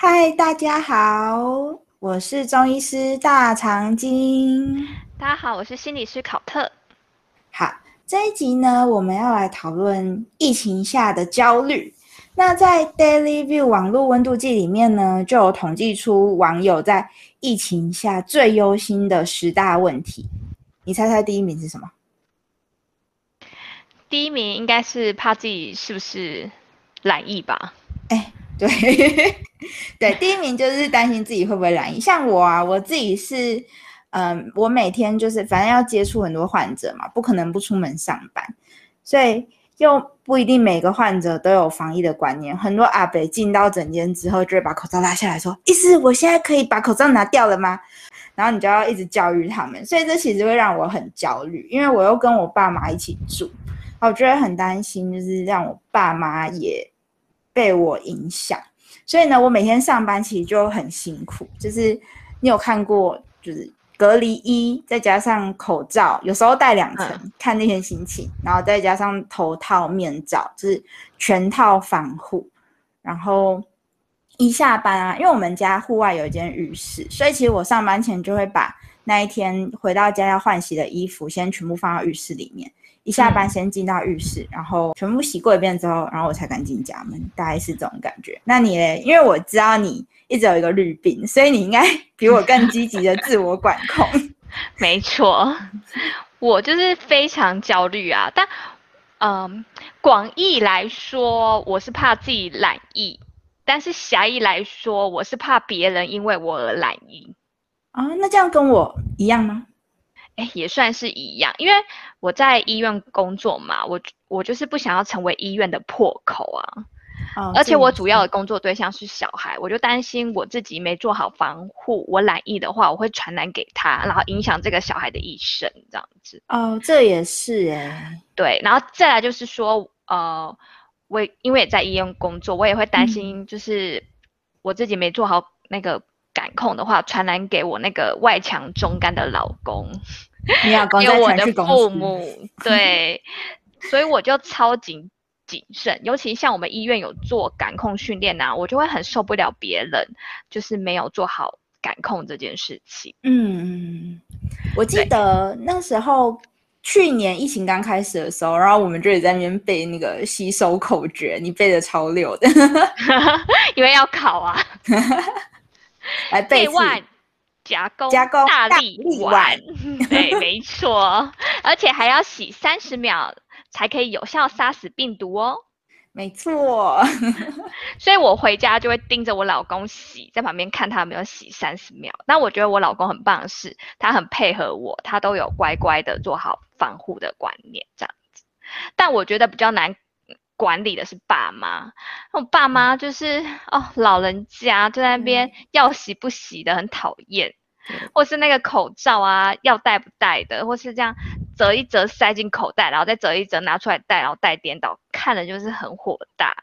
嗨，大家好，我是中医师大长今。大家好，我是心理师考特。好，这一集呢，我们要来讨论疫情下的焦虑。那在 Daily View 网络温度计里面呢，就有统计出网友在疫情下最忧心的十大问题。你猜猜第一名是什么？第一名应该是怕自己是不是懒疫吧？哎，对，对，第一名就是担心自己会不会染疫。像我啊，我自己是，嗯，我每天就是反正要接触很多患者嘛，不可能不出门上班，所以又不一定每个患者都有防疫的观念。很多阿北进到诊间之后，就会把口罩拉下来说：“意思我现在可以把口罩拿掉了吗？”然后你就要一直教育他们，所以这其实会让我很焦虑，因为我又跟我爸妈一起住。我觉得很担心，就是让我爸妈也被我影响，所以呢，我每天上班其实就很辛苦。就是你有看过，就是隔离衣，再加上口罩，有时候戴两层，看那天心情，然后再加上头套、面罩，就是全套防护。然后一下班啊，因为我们家户外有一间浴室，所以其实我上班前就会把那一天回到家要换洗的衣服先全部放到浴室里面。一下班先进到浴室，然后全部洗过一遍之后，然后我才敢进家门，大概是这种感觉。那你嘞？因为我知道你一直有一个绿病，所以你应该 比我更积极的自我管控。没错，我就是非常焦虑啊。但嗯，广义来说，我是怕自己懒意；但是狭义来说，我是怕别人因为我而懒意。啊，那这样跟我一样吗？哎，也算是一样，因为我在医院工作嘛，我我就是不想要成为医院的破口啊。哦。而且我主要的工作对象是小孩，我就担心我自己没做好防护，我染疫的话，我会传染给他，然后影响这个小孩的一生，这样子。哦，这也是哎。对，然后再来就是说，呃，我因为也在医院工作，我也会担心，就是我自己没做好那个感控的话，传染给我那个外强中干的老公。你老公 有我的父母，对，所以我就超级谨慎，尤其像我们医院有做感控训练呐，我就会很受不了别人就是没有做好感控这件事情。嗯，我记得那时候去年疫情刚开始的时候，然后我们就也在那边背那个吸收口诀，你背的超溜的，因为要考啊，来背万。加工加工大力丸，对，没错，而且还要洗三十秒才可以有效杀死病毒哦。没错，所以我回家就会盯着我老公洗，在旁边看他有没有洗三十秒。那我觉得我老公很棒的是，他很配合我，他都有乖乖的做好防护的观念这样子。但我觉得比较难管理的是爸妈，我爸妈就是哦，老人家就在那边要洗不洗的，很讨厌。或是那个口罩啊，要戴不戴的，或是这样折一折塞进口袋，然后再折一折拿出来戴，然后戴颠倒，看了就是很火大。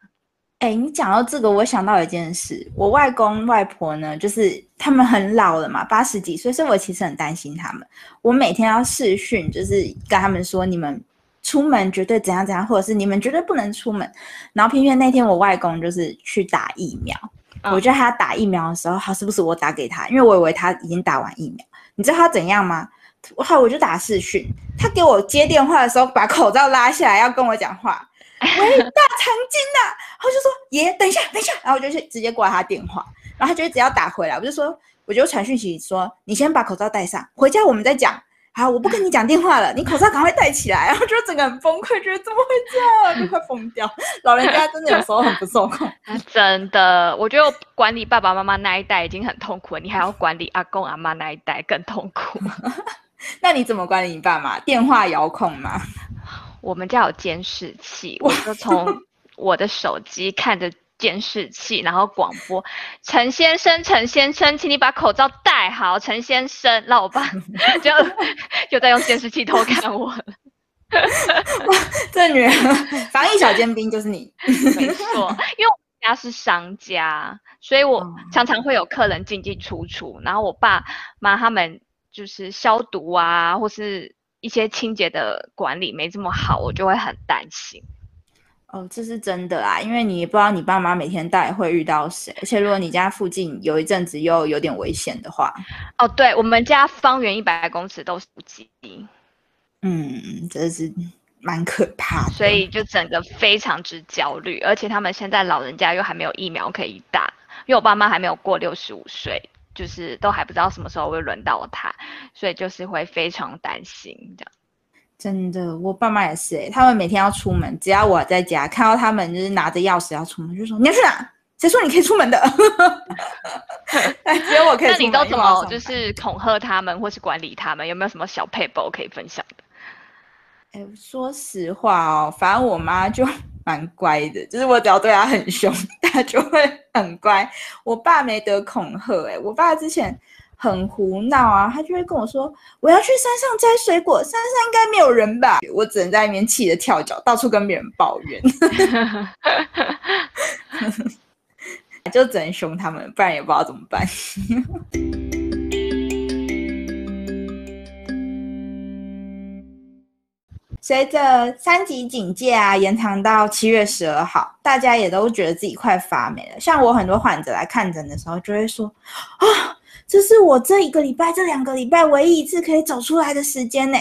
哎，你讲到这个，我想到一件事，我外公外婆呢，就是他们很老了嘛，八十几岁，所以我其实很担心他们。我每天要视讯，就是跟他们说，你们出门绝对怎样怎样，或者是你们绝对不能出门。然后偏偏那天我外公就是去打疫苗。我觉得他打疫苗的时候，好是不是我打给他？因为我以为他已经打完疫苗。你知道他怎样吗？好，我就打视讯。他给我接电话的时候，把口罩拉下来要跟我讲话。喂，大长今呐！然后就说爷，等一下，等一下。然后我就去直接挂他电话。然后他就只要打回来，我就说，我就传讯息说，你先把口罩戴上，回家我们再讲。好，我不跟你讲电话了，你口罩赶快戴起来。然后就整个很崩溃，觉得怎么会这样，就快疯掉。老人家真的有时候很不 受控，真的。我觉得管理爸爸妈妈那一代已经很痛苦了，你还要管理阿公阿妈那一代更痛苦。那你怎么管理你爸妈？电话遥控吗？我们家有监视器，我就从我的手机看着。监视器，然后广播：“陈先生，陈先生，请你把口罩戴好。”陈先生，老爸就 就在用监视器偷看我了。这女人防疫小尖兵就是你，没 错。因为我家是商家，所以我常常会有客人进进出出，然后我爸妈他们就是消毒啊，或是一些清洁的管理没这么好，我就会很担心。哦，这是真的啊，因为你也不知道你爸妈每天到底会遇到谁，而且如果你家附近有一阵子又有点危险的话，哦，对我们家方圆一百公尺都是鸡，嗯，这是蛮可怕的。所以就整个非常之焦虑，而且他们现在老人家又还没有疫苗可以打，因为我爸妈还没有过六十五岁，就是都还不知道什么时候会轮到他，所以就是会非常担心这样。真的，我爸妈也是哎，他们每天要出门，只要我在家看到他们就是拿着钥匙要出门，就说你要去哪？谁说你可以出门的？只有我可以。那你都怎么就是恐吓他们，或是管理他们？有没有什么小配包可以分享的？哎，说实话哦，反正我妈就蛮乖的，就是我只要对她很凶，她就会很乖。我爸没得恐吓，哎，我爸之前。很胡闹啊，他就会跟我说：“我要去山上摘水果，山上应该没有人吧？”我只能在那边气得跳脚，到处跟别人抱怨，就只能凶他们，不然也不知道怎么办。随着三级警戒啊延长到七月十二号，大家也都觉得自己快发霉了。像我很多患者来看诊的时候，就会说：“啊。”这是我这一个礼拜、这两个礼拜唯一一次可以走出来的时间呢，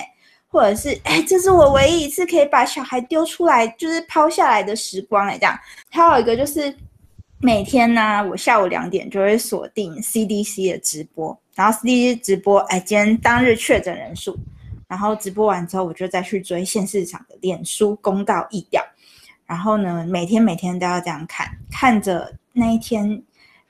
或者是哎，这是我唯一一次可以把小孩丢出来，就是抛下来的时光哎，这样。还有一个就是每天呢，我下午两点就会锁定 CDC 的直播，然后 CDC 直播，哎，今天当日确诊人数，然后直播完之后，我就再去追现市场的脸书公告意调，然后呢，每天每天都要这样看，看着那一天。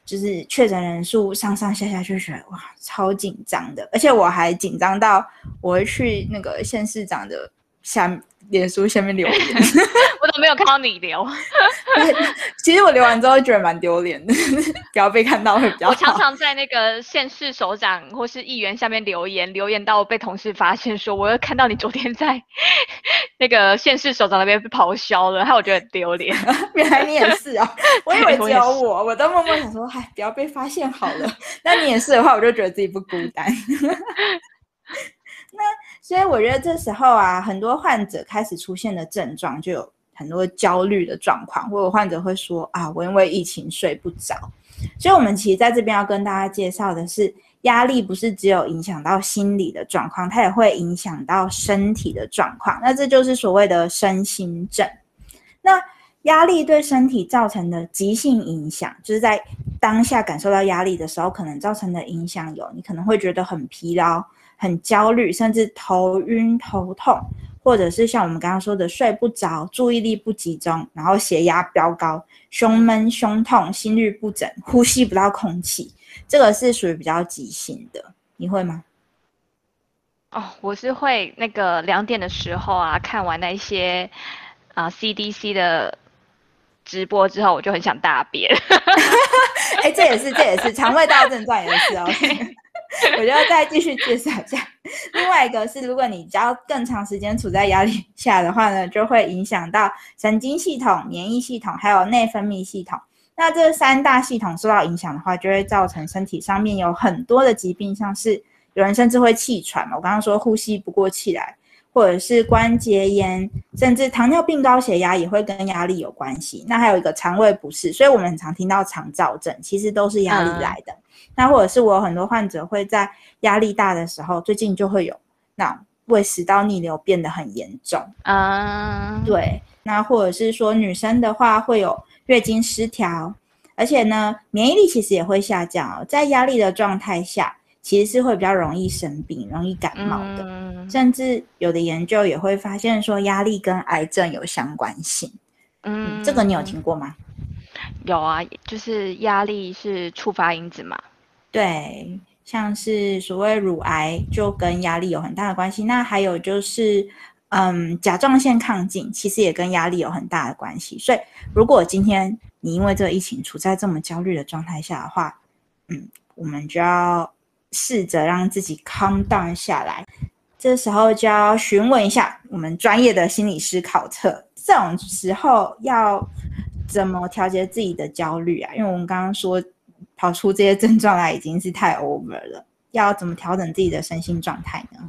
就是确诊人数上上下下，就觉得哇，超紧张的，而且我还紧张到我会去那个县市长的下。脸书下面留言，我都没有看到你留。其实我留完之后觉得蛮丢脸的，不要被看到会比较好。我常常在那个县市首长或是议员下面留言，留言到被同事发现说，我又看到你昨天在那个县市首长那边被咆哮了，害我觉得很丢脸。原来你也是啊，我以为 只有我，我都默默想说，嗨，不要被发现好了。那你也是的话，我就觉得自己不孤单。那所以我觉得这时候啊，很多患者开始出现的症状就有很多焦虑的状况，或者患者会说啊，我因为疫情睡不着。所以，我们其实在这边要跟大家介绍的是，压力不是只有影响到心理的状况，它也会影响到身体的状况。那这就是所谓的身心症。那压力对身体造成的急性影响，就是在当下感受到压力的时候，可能造成的影响有，你可能会觉得很疲劳。很焦虑，甚至头晕头痛，或者是像我们刚刚说的睡不着、注意力不集中，然后血压飙高、胸闷、胸痛、心率不整、呼吸不到空气，这个是属于比较急性的。你会吗？哦，我是会那个两点的时候啊，看完那些啊 CDC 的直播之后，我就很想大便。哎，这也是，这也是肠胃道症状，也是哦。我就要再继续介绍一下，另外一个是，如果你只要更长时间处在压力下的话呢，就会影响到神经系统、免疫系统还有内分泌系统。那这三大系统受到影响的话，就会造成身体上面有很多的疾病，像是有人甚至会气喘嘛，我刚刚说呼吸不过气来，或者是关节炎，甚至糖尿病、高血压也会跟压力有关系。那还有一个肠胃不适，所以我们很常听到肠燥症，其实都是压力来的。那或者是我有很多患者会在压力大的时候，最近就会有那胃食道逆流变得很严重啊。对，那或者是说女生的话会有月经失调，而且呢免疫力其实也会下降哦。在压力的状态下，其实是会比较容易生病、容易感冒的，甚至有的研究也会发现说压力跟癌症有相关性。嗯，这个你有听过吗？有啊，就是压力是触发因子嘛。对，像是所谓乳癌就跟压力有很大的关系。那还有就是，嗯，甲状腺亢进其实也跟压力有很大的关系。所以，如果今天你因为这个疫情处在这么焦虑的状态下的话，嗯，我们就要试着让自己 calm down 下来。这时候就要询问一下我们专业的心理师考测。这种时候要怎么调节自己的焦虑啊？因为我们刚刚说。跑出这些症状来已经是太 over 了，要怎么调整自己的身心状态呢？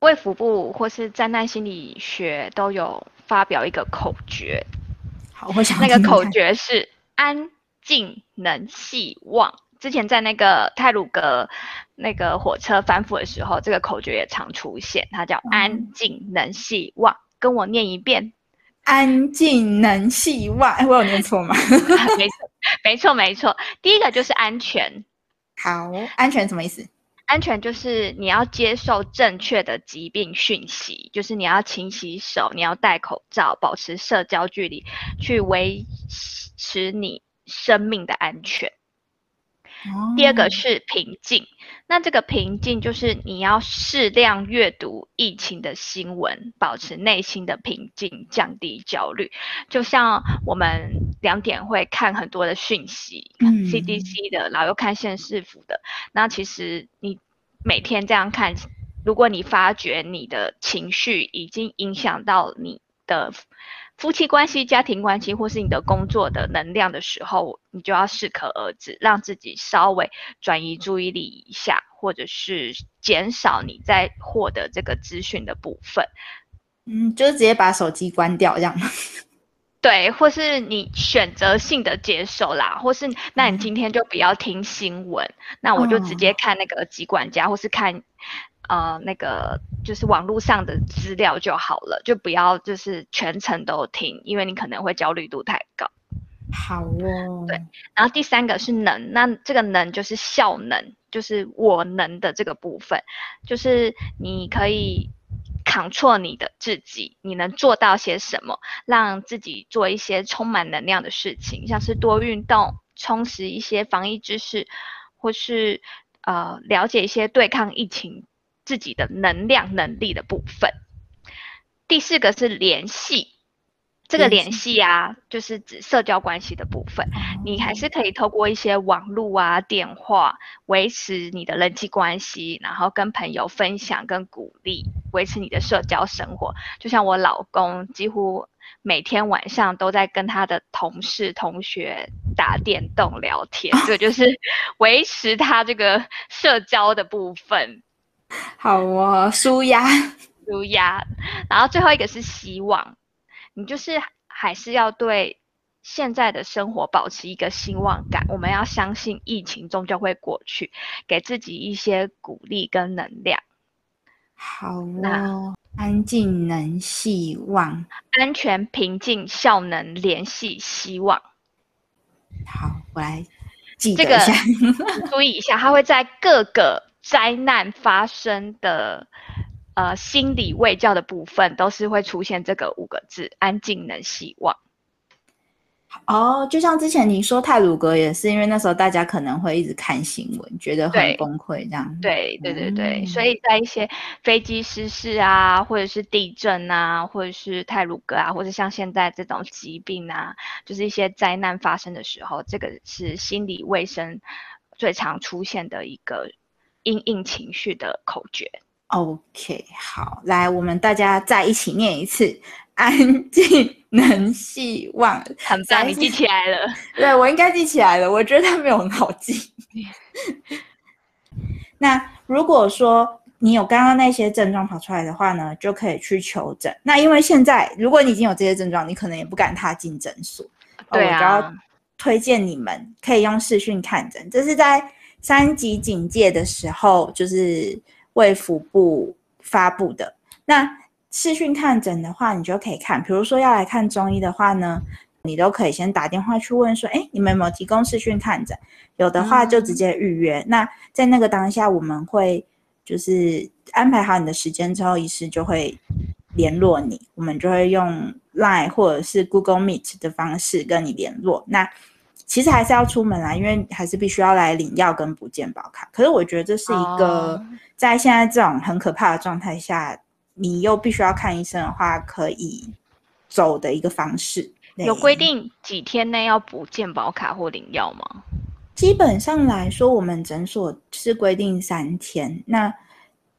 胃腹部或是灾难心理学都有发表一个口诀。好，我想那个口诀是安静能细望。之前在那个泰鲁格那个火车翻覆的时候，这个口诀也常出现，它叫嗯安静能细望。跟我念一遍，安静能细望，哎，我有念错吗？没错，没错，没错。第一个就是安全，好，安全什么意思？安全就是你要接受正确的疾病讯息，就是你要勤洗手，你要戴口罩，保持社交距离，去维持你生命的安全。第二哦个是平静，那这个平静就是你要适量阅读疫情的新闻，保持内心的平静，降低焦虑。就像我们两点会看很多的讯息、嗯 c d c 的，然后又看县市府的，那其实你每天这样看，如果你发觉你的情绪已经影响到你的夫妻关系、家庭关系，或是你的工作的能量的时候，你就要适可而止，让自己稍微转移注意力一下，或者是减少你在获得这个资讯的部分。嗯，就是直接把手机关掉这样。对，或是你选择性的接受啦，或是那你今天就不要听新闻，那我就直接看那个疾管家，或是看呃那个就是网络上的资料就好了，就不要就是全程都听，因为你可能会焦虑度太高。好哦，对然后第三个是能，那这个能就是效能，就是我能的这个部分，就是你可以 control 你的自己，你能做到些什么，让自己做一些充满能量的事情，像是多运动，充实一些防疫知识，或是呃了解一些对抗疫情自己的能量能力的部分。第四个是联系，这个联联系啊，就是指社交关系的部分。你还是可以透过一些网络啊、电话维持你的人际关系，然后跟朋友分享跟鼓励，维持你的社交生活。就像我老公，几乎每天晚上都在跟他的同事、同学打电动聊天，这就是维持他这个社交的部分。好哦，舒压。舒压，然后最后一个是希望，你就是还是要对现在的生活保持一个希望感。我们要相信疫情终究会过去，给自己一些鼓励跟能量。好那哦，安静能希望。安全、平静、效能、联系、希望。好，我来记得这个。注意一下，它会在各个灾难发生的呃心理卫教的部分，都是会出现这个五个字：安静、能、希望。哦，就像之前你说泰鲁格也是，因为那时候大家可能会一直看新闻，觉得很崩溃这样。对对对对，所嗯以在一些飞机失事啊，或者是地震啊，或者是泰鲁格啊，或者像现在这种疾病啊，就是一些灾难发生的时候，这个是心理卫生最常出现的一个因应情绪的口诀。OK，好，来，我们大家再一起念一次：安静能细望。很棒，你记起来了。对我应该记起来了，我觉得没有很好记。那如果说你有刚刚那些症状跑出来的话呢，就可以去求诊。那因为现在如果你已经有这些症状，你可能也不敢踏进诊所。哦对我就要啊，推荐你们可以用视讯看诊，这是在三级警戒的时候，就是卫福部发布的。那视讯看诊的话，你就可以看，比如说要来看中医的话呢，你都可以先打电话去问说，哎，你们有没有提供视讯看诊？有的话就直接预约。那在那个当下，我们会就是安排好你的时间之后，医师就会联络你，我们就会用 Line 或者是 Google Meet 的方式跟你联络。那其实还是要出门啦，因为还是必须要来领药跟补健保卡。可是我觉得这是一个哦在现在这种很可怕的状态下，你又必须要看医生的话，可以走的一个方式。有规定几天内要补健保卡或领药吗？基本上来说，我们诊所是规定三天。那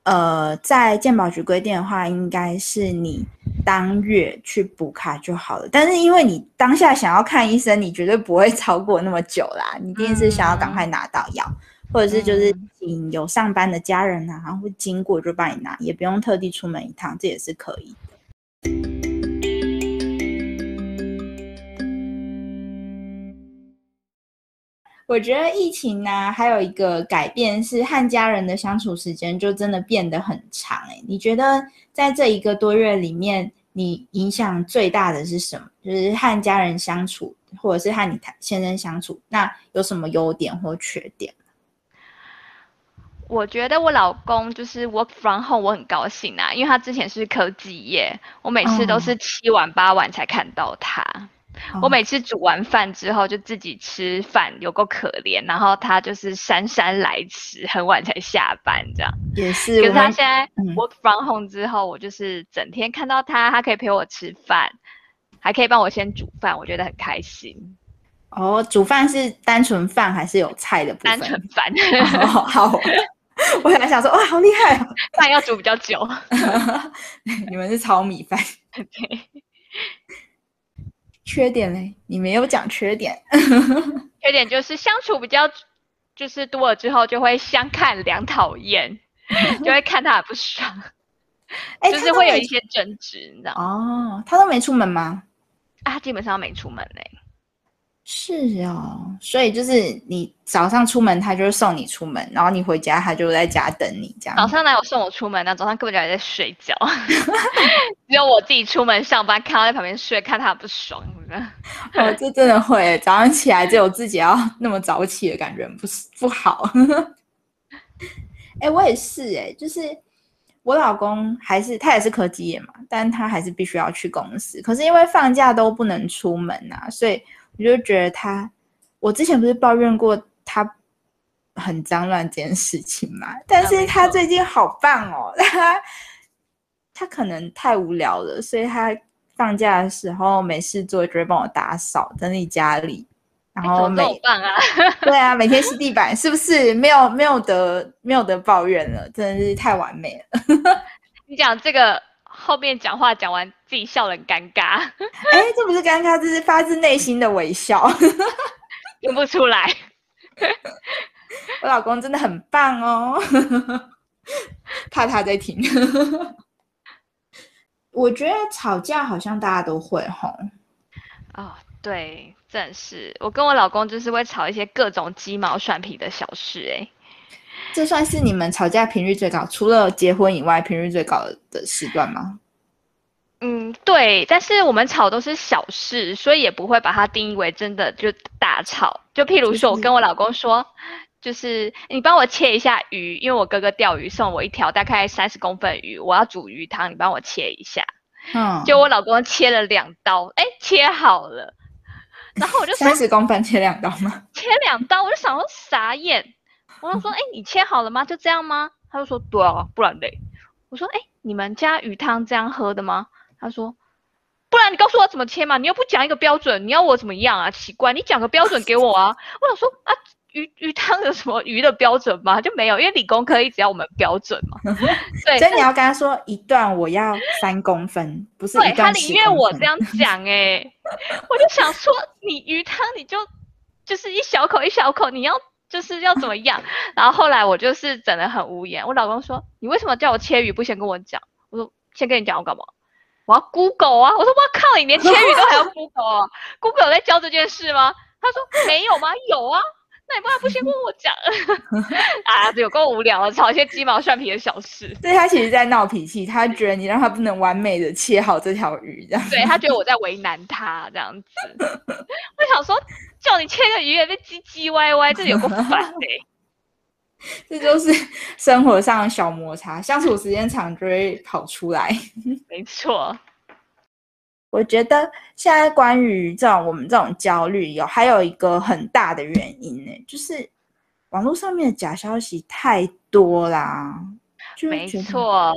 呃，在健保局规定的话，应该是你当月去补卡就好了。但是因为你当下想要看医生，你绝对不会超过那么久啦，你一定是想要赶快拿到药，或者是就是有上班的家人啊，然后经过就帮你拿，也不用特地出门一趟，这也是可以的。我觉得疫情呢，还有一个改变是和家人的相处时间就真的变得很长。哎，你觉得在这一个多月里面，你影响最大的是什么？就是和家人相处，或者是和你先生相处，那有什么优点或缺点？我觉得我老公就是 work from home，我很高兴啊，因为他之前是科技业，我每次都是七晚八晚才看到他。我每次煮完饭之后就自己吃饭，有够可怜。然后他就是姗姗来迟，很晚才下班，这样也是。可是他现在 work from home 之后，我就是整天看到他，他可以陪我吃饭，还可以帮我先煮饭，我觉得很开心。哦，煮饭是单纯饭还是有菜的部分？单纯饭。好，我本来想说，哇，好厉害，饭要煮比较久。你们是炒米饭。对。缺点嘞？你没有讲缺点。缺点就是相处比较，就是多了之后就会相看两讨厌，就会看他很不爽，就是会有一些争执，你知道吗？哦，他都没出门吗？啊，基本上没出门嘞。是哦，所以就是你早上出门，他就是送你出门，然后你回家，他就在家等你这样。早上哪有送我出门呢？早上根本就还在睡觉，只有我自己出门上班，看他在旁边睡，看他不爽。哦，这真的会，早上起来只有自己要那么早起的感觉，不是不好。哎，我也是哎，就是我老公还是他也是科技业嘛，但他还是必须要去公司，可是因为放假都不能出门啊，所以。我就觉得他，我之前不是抱怨过他很脏乱这件事情嘛？但是他最近好棒哦，他他可能太无聊了，所以他放假的时候没事做就会帮我打扫整理家里，然后每棒啊，对啊，每天吸地板，是不是没有没有得没有得抱怨了？真的是太完美了。你讲这个。后面讲话讲完，自己笑得很尴尬。哎，这不是尴尬，这是发自内心的微笑，听不出来。我老公真的很棒哦，怕他在听。我觉得吵架好像大家都会吼。哦，对，正是。我跟我老公就是会吵一些各种鸡毛蒜皮的小事，哎。这算是你们吵架频率最高，除了结婚以外频率最高的时段吗？嗯，对，但是我们吵都是小事，所以也不会把它定义为真的就大吵。就譬如说，我跟我老公说，就是你帮我切一下鱼，因为我哥哥钓鱼送我一条大概三十公分鱼，我要煮鱼汤，你帮我切一下。嗯，就我老公切了两刀，哎，切好了，然后我就三十公分切两刀吗？切两刀，我就想说傻眼。我就说，哎，你切好了吗？就这样吗？他就说，对啊，不然嘞。我说，哎，你们家鱼汤这样喝的吗？他说，不然你告诉我怎么切嘛？你又不讲一个标准，你要我怎么样啊？奇怪，你讲个标准给我啊！我想说，啊，鱼鱼汤有什么鱼的标准吗？就没有，因为理工科一直要我们标准嘛。对，所以你要跟他说一段我要三公分，不是一段宁愿我这样 讲哎，我就想说，你鱼汤你就就是一小口一小口，你要。就是要怎么样，然后后来我就是整的很无言。我老公说：“你为什么叫我切鱼不先跟我讲？”我说：“先跟你讲我干嘛？我要 Google 啊！”我说：“我靠，你连切鱼都还要 Google 啊？Google 有在教这件事吗？”他说：“没有吗？有啊。”那你为什么不先跟我讲？啊，有够无聊了，吵一些鸡毛蒜皮的小事。对他其实在闹脾气，他觉得你让他不能完美的切好这条鱼，这样。对他觉得我在为难他这样子。我想说，叫你切个鱼也被唧唧歪歪，这有够烦的。这就是生活上的小摩擦，相处时间长就会跑出来。没错。我觉得现在关于这种我们这种焦虑，有还有一个很大的原因呢，就是网络上面的假消息太多啦，没错，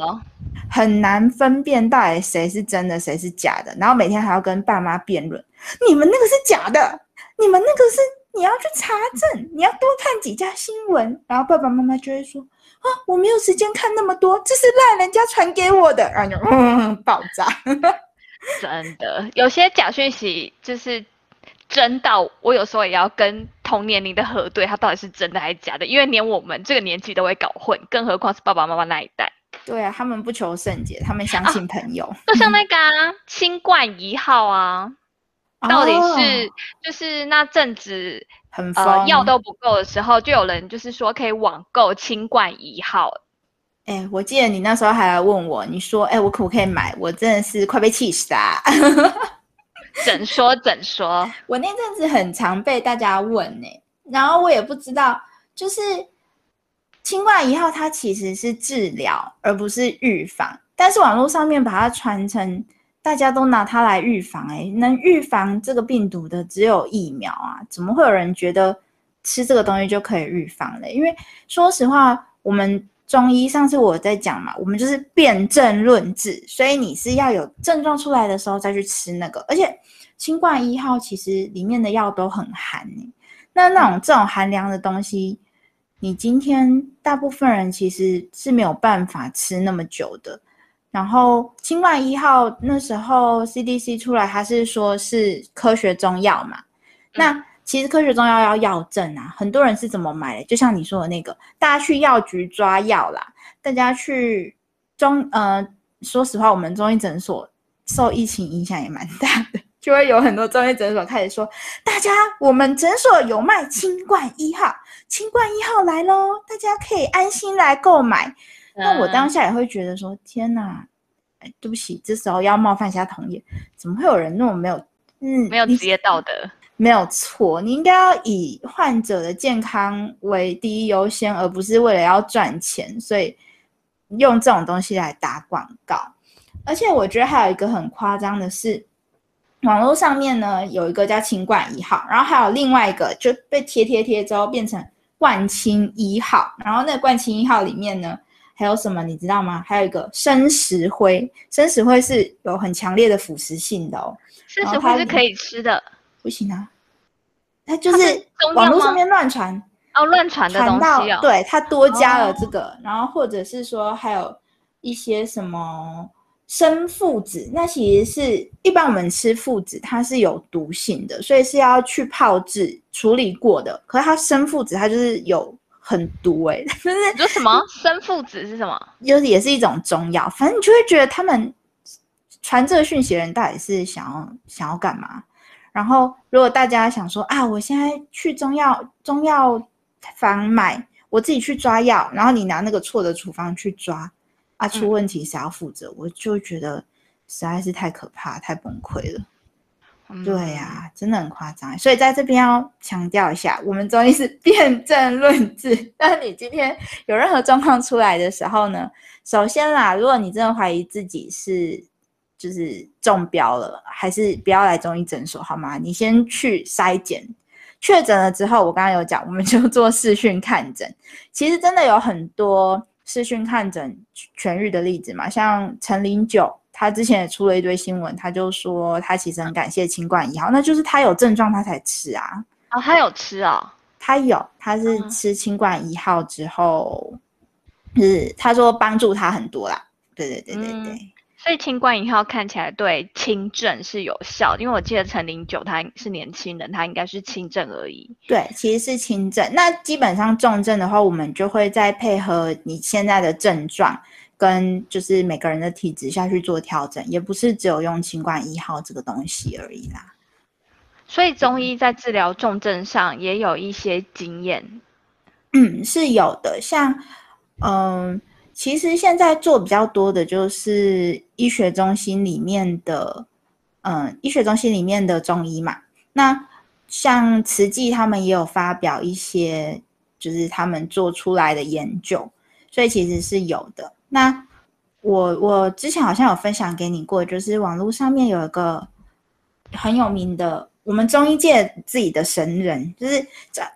很难分辨到底谁是真的，谁是假的，然后每天还要跟爸妈辩论，你们那个是假的，你们那个是你要去查证，你要多看几家新闻，然后爸爸妈妈就会说啊，我没有时间看那么多，这是赖人家传给我的，然后就嗯爆炸。真的，有些假讯息就是真到我有时候也要跟同年龄的核对，它到底是真的还是假的，因为连我们这个年纪都会搞混，更何况是爸爸妈妈那一代。对啊，他们不求甚解，他们相信朋友。就像那个 新冠一号啊，到底是就是那阵子很呃药都不够的时候，就有人就是说可以网购清冠一号。哎，我记得你那时候还来问我，你说哎，我可不可以买？我真的是快被气死 啦！怎说怎说？我那阵子很常被大家问呢，然后我也不知道，就是清冠一号它其实是治疗而不是预防，但是网络上面把它传成大家都拿它来预防，哎，能预防这个病毒的只有疫苗啊，怎么会有人觉得吃这个东西就可以预防嘞？因为说实话，我们。中医上次我在讲嘛，我们就是辨证论治，所以你是要有症状出来的时候再去吃那个。而且新冠一号其实里面的药都很寒那那种这种寒凉的东西，你今天大部分人其实是没有办法吃那么久的。然后清冠一号那时候 CDC 出来，它是说是科学中药嘛，那。其实科学中药要药证啊，很多人是怎么买的？就像你说的那个，大家去药局抓药啦，大家去中呃，说实话，我们中医诊所受疫情影响也蛮大的，就会有很多中医诊所开始说，大家我们诊所有卖清冠一号，清冠一号来喽，大家可以安心来购买。那我当下也会觉得说，天哪，哎，对不起，这时候要冒犯一下同业，怎么会有人那么没有嗯没有职业道德？没有错，你应该要以患者的健康为第一优先，而不是为了要赚钱，所以用这种东西来打广告。而且我觉得还有一个很夸张的是，网络上面呢有一个叫清冠一号，然后还有另外一个就被贴贴贴之后变成冠清一号，然后那个冠清一号里面呢还有什么你知道吗？还有一个生石灰，生石灰是有很强烈的腐蚀性的哦，生石灰是可以吃的。不行啊，它就是网络上面乱传哦，乱传的东西哦。对，它多加了这个，然后或者是说还有一些什么生附子，那其实是一般我们吃附子，它是有毒性的，所以是要去泡制处理过的。可是它生附子，它就是有很毒哎，就是有什么生附子是什么？就是也是一种中药，反正你就会觉得他们传这个讯息的人到底是想要想要干嘛？然后，如果大家想说啊，我现在去中药中药房买，我自己去抓药，然后你拿那个错的处方去抓，啊，出问题谁要负责？我就觉得实在是太可怕、太崩溃了。对呀，真的很夸张。所以在这边要强调一下，我们中医是辨证论治。当你今天有任何状况出来的时候呢，首先啦，如果你真的怀疑自己是。就是中标了，还是不要来中医诊所好吗？你先去筛检，确诊了之后，我刚刚有讲，我们就做视讯看诊。其实真的有很多视讯看诊痊愈的例子嘛，像陈林九，他之前也出了一堆新闻，他就说他其实很感谢清冠一号，那就是他有症状他才吃啊。哦，他有吃哦？他有，他是吃清冠一号之后，是他说帮助他很多啦。对对对对对。所以清冠一号看起来对轻症是有效，因为我记得陈零九他是年轻人，他应该是轻症而已。对，其实是轻症。那基本上重症的话，我们就会再配合你现在的症状，跟就是每个人的体质下去做调整，也不是只有用清冠一号这个东西而已啦。所以中医在治疗重症上也有一些经验。嗯，是有的，像嗯。其实现在做比较多的就是医学中心里面的，嗯，医学中心里面的中医嘛。那像慈济他们也有发表一些，就是他们做出来的研究，所以其实是有的。那我我之前好像有分享给你过，就是网络上面有一个很有名的，我们中医界自己的神人，就是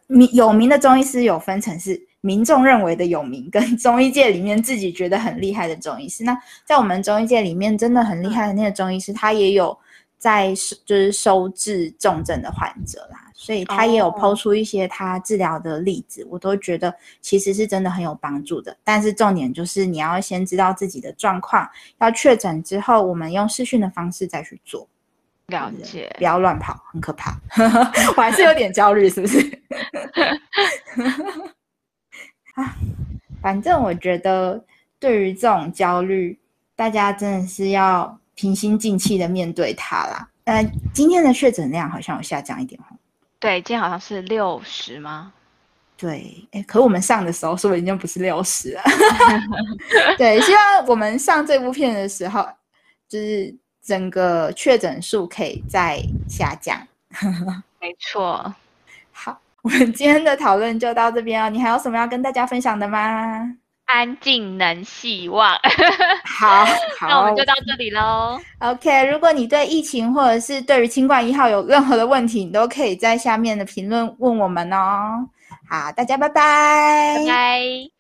名有名的中医师有分成是。民众认为的有名，跟 中医界里面自己觉得很厉害的中医师，那在我们中医界里面真的很厉害的那个中医师，他也有在收就是收治重症的患者啦，所以他也有抛出一些他治疗的例子，我都觉得其实是真的很有帮助的。但是重点就是你要先知道自己的状况，要确诊之后，我们用视讯的方式再去做。了解，不要乱跑，很可怕。我还是有点焦虑，是不是？啊，反正我觉得对于这种焦虑，大家真的是要平心静气的面对它啦。呃，今天的确诊量好像有下降一点哦。对，今天好像是六十吗？对，哎，可我们上的时候说不定就不是六十了。对，希望我们上这部片的时候，就是整个确诊数可以再下降。没错。好，我们今天的讨论就到这边哦。你还有什么要跟大家分享的吗？安静能希望。好，那我们就到这里喽。OK，如果你对疫情或者是对于清冠一号有任何的问题，你都可以在下面的评论问我们哦。好，大家拜拜，拜拜。